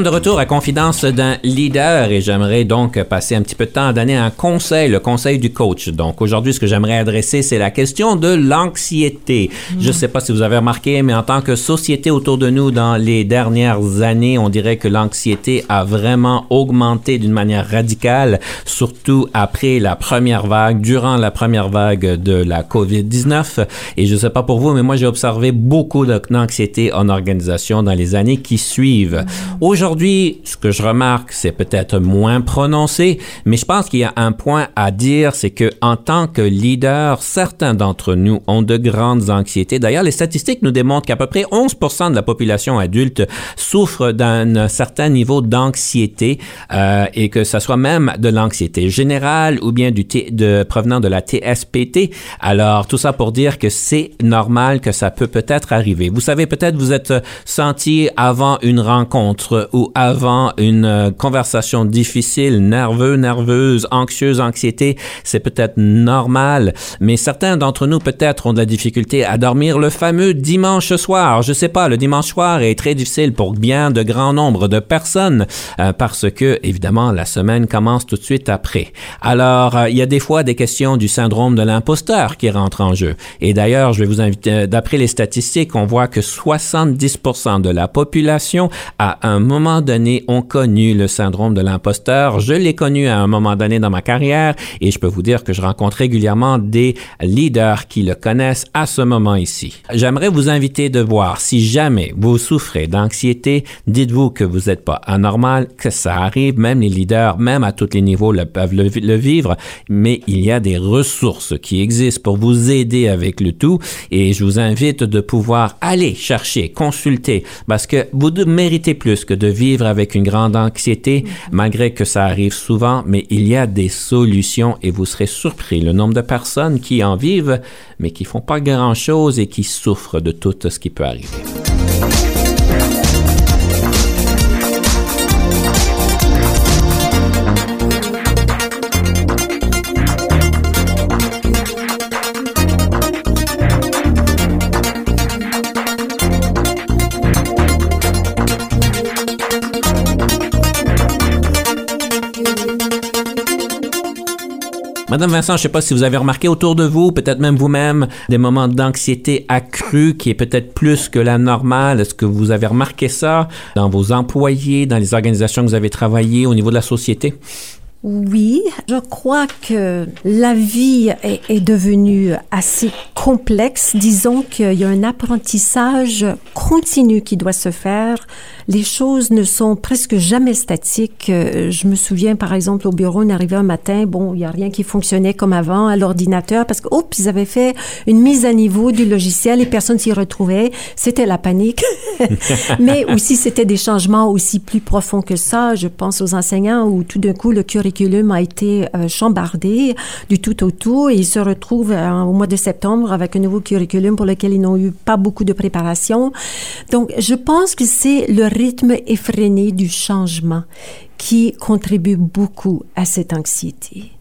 Sommes de retour à Confidence d'un leader et j'aimerais donc passer un petit peu de temps à donner un conseil, le conseil du coach. Donc aujourd'hui, ce que j'aimerais adresser, c'est la question de l'anxiété. Je ne sais pas si vous avez remarqué, mais en tant que société autour de nous dans les dernières années, on dirait que l'anxiété a vraiment augmenté d'une manière radicale, surtout après la première vague, durant la première vague de la COVID-19. Et je ne sais pas pour vous, mais moi j'ai observé beaucoup d'anxiété en organisation dans les années qui suivent. Aujourd'hui, ce que je remarque, c'est peut-être moins prononcé, mais je pense qu'il y a un point à dire, c'est que en tant que leader, certains d'entre nous ont de grandes anxiétés. D'ailleurs, les statistiques nous démontrent qu'à peu près 11% de la population adulte souffre d'un certain niveau d'anxiété euh, et que ça soit même de l'anxiété générale ou bien de provenant de la TSPT. Alors, tout ça pour dire que c'est normal que ça peut peut-être arriver. Vous savez, peut-être vous êtes senti avant une rencontre avant une euh, conversation difficile, nerveux, nerveuse, anxieuse, anxiété, c'est peut-être normal, mais certains d'entre nous peut-être ont de la difficulté à dormir le fameux dimanche soir. Je sais pas, le dimanche soir est très difficile pour bien de grands nombres de personnes euh, parce que évidemment la semaine commence tout de suite après. Alors euh, il y a des fois des questions du syndrome de l'imposteur qui rentrent en jeu. Et d'ailleurs, je vais vous inviter d'après les statistiques, on voit que 70% de la population a un moment donné ont connu le syndrome de l'imposteur. Je l'ai connu à un moment donné dans ma carrière et je peux vous dire que je rencontre régulièrement des leaders qui le connaissent à ce moment ici. J'aimerais vous inviter de voir si jamais vous souffrez d'anxiété, dites-vous que vous n'êtes pas anormal, que ça arrive, même les leaders, même à tous les niveaux, le, peuvent le, le vivre, mais il y a des ressources qui existent pour vous aider avec le tout et je vous invite de pouvoir aller chercher, consulter parce que vous méritez plus que de vivre avec une grande anxiété, malgré que ça arrive souvent, mais il y a des solutions et vous serez surpris le nombre de personnes qui en vivent, mais qui font pas grand-chose et qui souffrent de tout ce qui peut arriver. Madame Vincent, je ne sais pas si vous avez remarqué autour de vous, peut-être même vous-même, des moments d'anxiété accrue qui est peut-être plus que la normale. Est-ce que vous avez remarqué ça dans vos employés, dans les organisations que vous avez travaillées, au niveau de la société? Oui, je crois que la vie est, est devenue assez complexe. Disons qu'il y a un apprentissage continu qui doit se faire. Les choses ne sont presque jamais statiques. Euh, Je me souviens, par exemple, au bureau, on arrivait un matin, bon, il n'y a rien qui fonctionnait comme avant à l'ordinateur parce que, oups, ils avaient fait une mise à niveau du logiciel et personne s'y retrouvait. C'était la panique. Mais aussi, c'était des changements aussi plus profonds que ça. Je pense aux enseignants où tout d'un coup, le curriculum a été euh, chambardé du tout au tout et ils se retrouvent euh, au mois de septembre avec un nouveau curriculum pour lequel ils n'ont eu pas beaucoup de préparation. Donc, je pense que c'est le rythme effréné du changement qui contribue beaucoup à cette anxiété.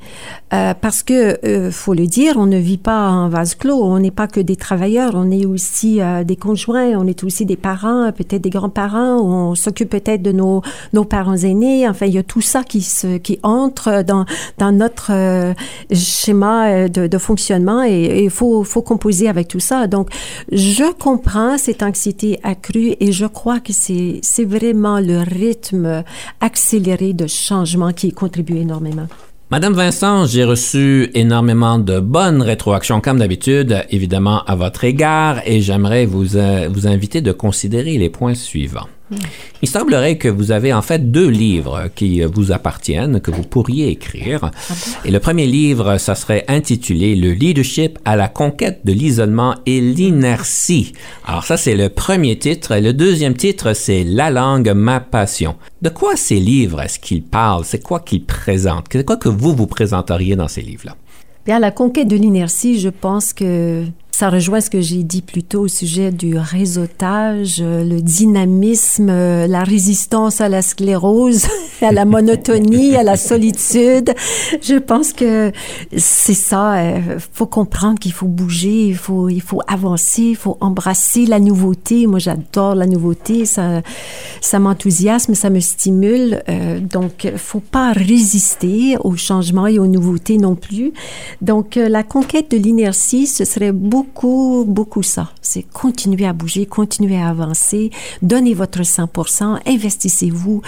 Euh, parce que, euh, faut le dire, on ne vit pas en vase clos. On n'est pas que des travailleurs. On est aussi euh, des conjoints. On est aussi des parents, peut-être des grands-parents. On s'occupe peut-être de nos, nos parents aînés. Enfin, il y a tout ça qui se, qui entre dans, dans notre euh, schéma de, fonctionnement et il faut, faut composer avec tout ça. Donc, je comprends cette anxiété accrue et je crois que c'est vraiment le rythme accéléré de changement qui énormément. Madame Vincent, j'ai reçu énormément de bonnes rétroactions, comme d'habitude, évidemment, à votre égard, et j'aimerais vous, euh, vous inviter de considérer les points suivants. Il semblerait que vous avez en fait deux livres qui vous appartiennent, que vous pourriez écrire. Et le premier livre, ça serait intitulé Le leadership à la conquête de l'isolement et l'inertie. Alors ça, c'est le premier titre. Et le deuxième titre, c'est La langue, ma passion. De quoi ces livres est-ce qu'ils parlent? C'est quoi qu'ils présentent? C'est quoi que vous vous présenteriez dans ces livres-là? Bien, la conquête de l'inertie, je pense que Ça rejoint ce que j'ai dit plus tôt au sujet du réseautage, euh, le dynamisme, euh, la résistance à la sclérose, à la monotonie, à la solitude. Je pense que c'est ça. Il faut comprendre qu'il faut bouger, il faut, il faut avancer, il faut embrasser la nouveauté. Moi, j'adore la nouveauté. Ça, ça m'enthousiasme, ça me stimule. donc, faut pas résister aux changements et aux nouveautés non plus. Donc, la conquête de l'inertie, ce serait beaucoup, beaucoup ça. C'est continuer à bouger, continuer à avancer, donnez votre 100%, investissez-vous.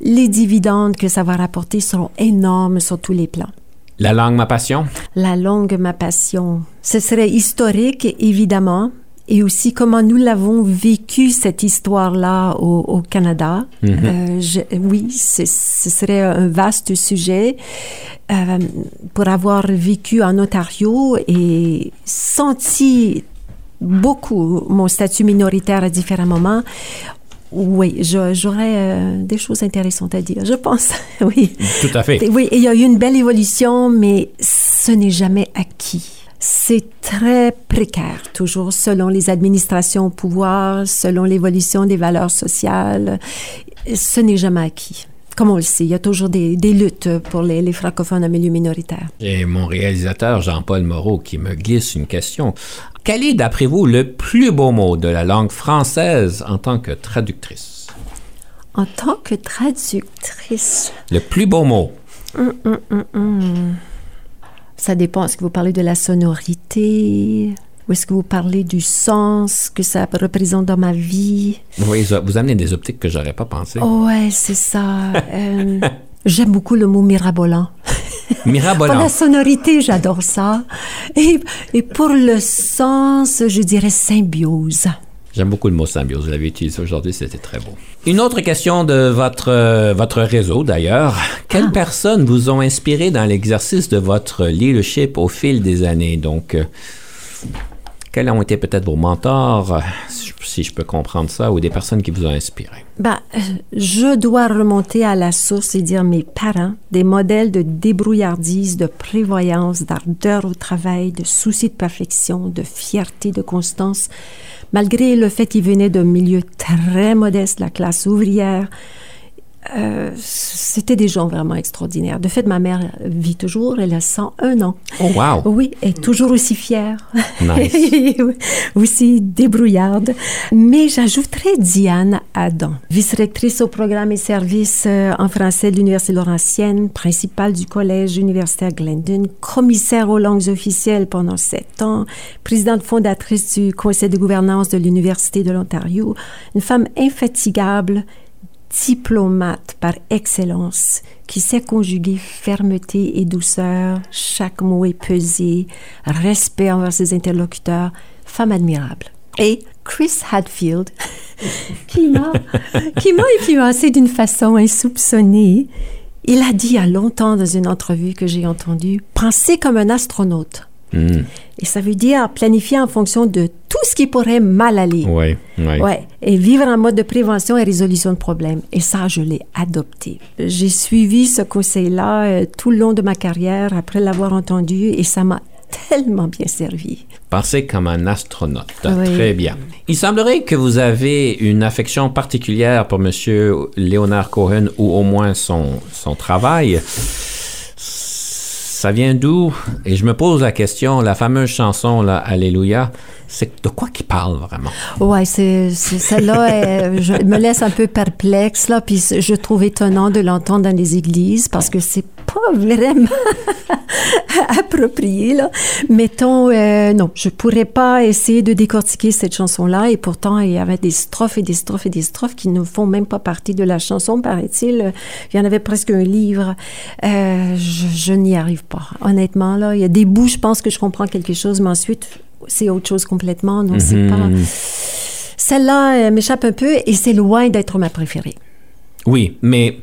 Les dividendes que ça va rapporter seront énormes sur tous les plans. La langue, ma passion? La langue, ma passion. Ce serait historique, évidemment, et aussi comment nous l'avons vécu cette histoire-là au, Canada. Mhm. euh, oui, ce serait un vaste sujet euh, pour avoir vécu en Ontario et senti beaucoup mon statut minoritaire à différents moments. Oui, j'aurais euh, des choses intéressantes à dire, je pense. oui. Tout à fait. Oui, il y a eu une belle évolution, mais ce n'est jamais acquis. C'est très précaire, toujours selon les administrations au pouvoir, selon l'évolution des valeurs sociales. Ce n'est jamais acquis. Comme on le sait, il y a toujours des, luttes pour les, francophones en milieu minoritaire. Et mon réalisateur Jean-Paul Moreau qui me glisse une question. Quel est, d'après vous, le plus beau mot de la langue française en tant que traductrice? En tant que traductrice. Le plus beau mot. Hum, hum, hum, ça dépend. Est-ce que vous parlez de la sonorité? Ou est-ce que vous parlez du sens que ça représente dans ma vie? Oui, vous amenez des optiques que j'aurais pas pensé. Oh, ouais, c'est ça. Euh, j'aime beaucoup le mot mirabolant. Mirabolant. pour la sonorité, j'adore ça. Et, et pour le sens, je dirais symbiose. J'aime beaucoup le mot symbiose. Je l'avais utilisé aujourd'hui, c'était très beau. Une autre question de votre, euh, votre réseau, d'ailleurs. Quelles ah. personnes vous ont inspiré dans l'exercice de votre leadership au fil des années? Donc, euh, quels ont été peut-être vos mentors, si je peux comprendre ça, ou des personnes qui vous ont inspiré? Ben, euh, je dois remonter à la source et dire mes parents, des modèles de débrouillardise, de prévoyance, d'ardeur au travail, de souci de perfection, de fierté, de constance malgré le fait qu'il venait d'un milieu très modeste, la classe ouvrière. Euh, c'était des gens vraiment extraordinaires. De fait, ma mère vit toujours, elle a 101 ans. Oh, wow! Oui, elle est toujours aussi fière. Nice. aussi débrouillarde. Mais j'ajouterais Diane Adam, vice-rectrice au programme et services euh, en français de l'Université Laurentienne, principale du collège universitaire Glendon, commissaire aux langues officielles pendant sept ans, présidente fondatrice du conseil de gouvernance de l'Université de l'Ontario, une femme infatigable, diplomate par excellence, qui sait conjuguer fermeté et douceur, chaque mot est pesé, respect envers ses interlocuteurs, femme admirable. Et Chris Hadfield, qui m'a, influencé d'une façon insoupçonnée, il a dit il y a longtemps dans une entrevue que j'ai entendue, pensez comme un astronaute. Hmm. Et ça veut dire planifier en fonction de tout ce qui pourrait mal aller. Oui, oui. Ouais. Et vivre en mode de prévention et résolution de problèmes. Et ça, je l'ai adopté. J'ai suivi ce conseil-là euh, tout le long de ma carrière après l'avoir entendu et ça m'a tellement bien servi. Pensez comme un astronaute. Très bien. Il semblerait que vous avez une affection particulière pour M. Léonard Cohen ou au moins son, son travail ça vient d'où? Et je me pose la question, la fameuse chanson, là, Alléluia, c'est de quoi qu'il parle vraiment? Ouais, c'est, celle-là, je me laisse un peu perplexe, là, puis je trouve étonnant de l'entendre dans les églises parce que c'est pas vraiment approprié, là. Mettons, euh, non, je pourrais pas essayer de décortiquer cette chanson-là et pourtant, il y avait des strophes et des strophes et des strophes qui ne font même pas partie de la chanson, paraît-il. Il y en avait presque un livre. Euh, je, je n'y arrive pas. Honnêtement, là, il y a des bouts, je pense que je comprends quelque chose, mais ensuite, c'est autre chose complètement. Donc, c'est mhm. pas. Celle-là m'échappe un peu et c'est loin d'être ma préférée. Oui, mais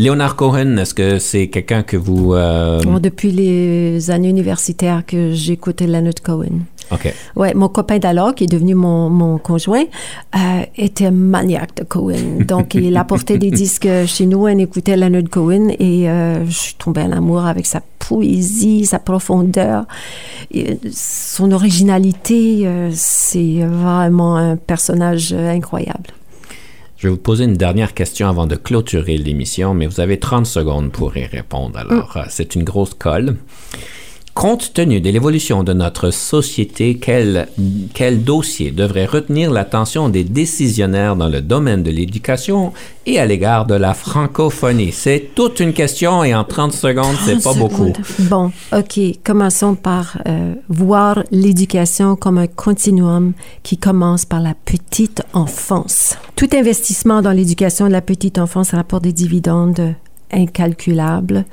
Leonard Cohen, est-ce que c'est quelqu'un que vous... Euh, depuis les années universitaires que j'écoutais Leonard Cohen. OK. Ouais, mon copain d'alors, qui est devenu mon, mon conjoint, euh, était maniaque de Cohen. Donc, il apportait des disques chez nous, on écoutait Leonard Cohen et euh, je suis tombée en amour avec sa poésie, sa profondeur, et, son originalité. c'est vraiment un personnage incroyable. Je vais vous poser une dernière question avant de clôturer l'émission, mais vous avez 30 secondes pour y répondre. Alors, euh, c'est une grosse colle. Compte tenu de l'évolution de notre société, quel, quel dossier devrait retenir l'attention des décisionnaires dans le domaine de l'éducation et à l'égard de la francophonie? C'est toute une question et en 30 secondes, c'est pas 30 beaucoup. Bon, OK. Commençons par euh, voir l'éducation comme un continuum qui commence par la petite enfance. Tout investissement dans l'éducation de la petite enfance rapporte des dividendes incalculables.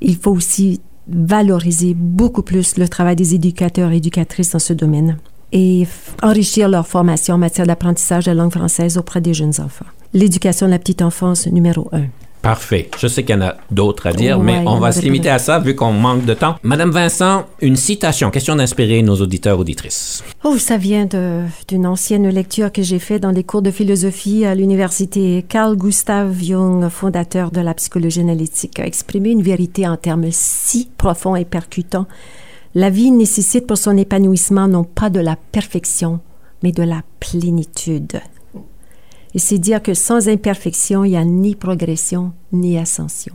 Il faut aussi valoriser beaucoup plus le travail des éducateurs et éducatrices dans ce domaine et enrichir leur formation en matière d'apprentissage de la langue française auprès des jeunes enfants. L'éducation de la petite enfance, numéro un. Parfait. Je sais qu'il y en a d'autres à dire, Ouais, mais on va se limiter à ça vu qu'on manque de temps. Madame Vincent, une citation, question d'inspirer nos auditeurs auditrices. Oh, ça vient d'une ancienne lecture que j'ai faite dans les cours de philosophie à l'université. Carl Gustav Jung, fondateur de la psychologie analytique, a exprimé une vérité en termes si profonds et percutants. La vie nécessite pour son épanouissement non pas de la perfection, mais de la plénitude. Et c'est dire que sans imperfection, il n'y a ni progression ni ascension.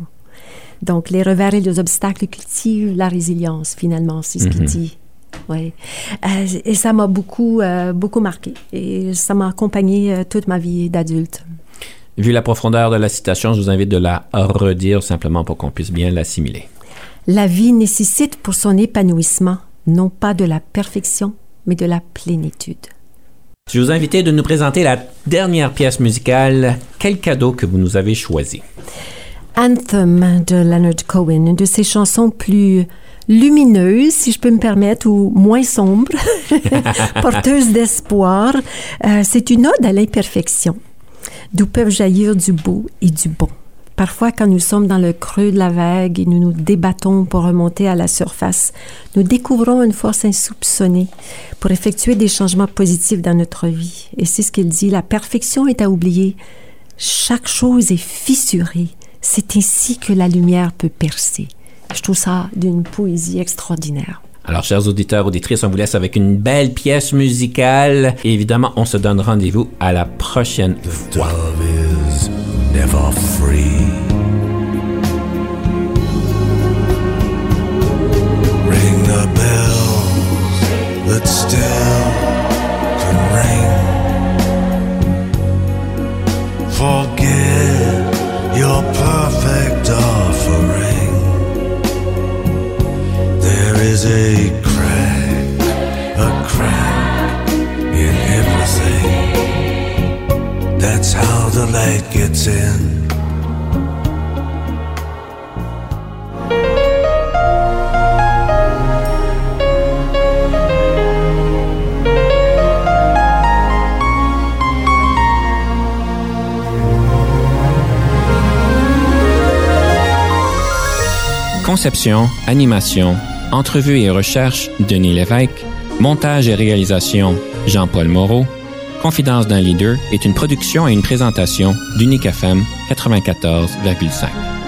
Donc, les revers et les obstacles cultivent la résilience, finalement, c'est ce qu'il dit. Oui. Euh, et ça m'a beaucoup, euh, beaucoup marqué. Et ça m'a accompagné euh, toute ma vie d'adulte. Vu la profondeur de la citation, je vous invite de la redire simplement pour qu'on puisse bien l'assimiler. La vie nécessite pour son épanouissement non pas de la perfection, mais de la plénitude. Je vous invite de nous présenter la dernière pièce musicale. Quel cadeau que vous nous avez choisi? Anthem de Leonard Cohen, une de ses chansons plus lumineuses, si je peux me permettre, ou moins sombres, porteuse d'espoir. Euh, c'est une ode à l'imperfection, d'où peuvent jaillir du beau et du bon. Parfois, quand nous sommes dans le creux de la vague et nous nous débattons pour remonter à la surface, nous découvrons une force insoupçonnée pour effectuer des changements positifs dans notre vie. Et c'est ce qu'il dit, la perfection est à oublier. Chaque chose est fissurée. C'est ainsi que la lumière peut percer. Je trouve ça d'une poésie extraordinaire. Alors, chers auditeurs, auditrices, on vous laisse avec une belle pièce musicale. Et évidemment, on se donne rendez-vous à la prochaine fois. Never free. Ring the bells that still can ring. Forget your perfect offering. There is a That's how the light gets in. Conception, animation, entrevue et recherche, Denis Lévesque. Montage et réalisation, Jean-Paul Moreau. Confidence d'un leader est une production et une présentation d'Unique FM 94,5.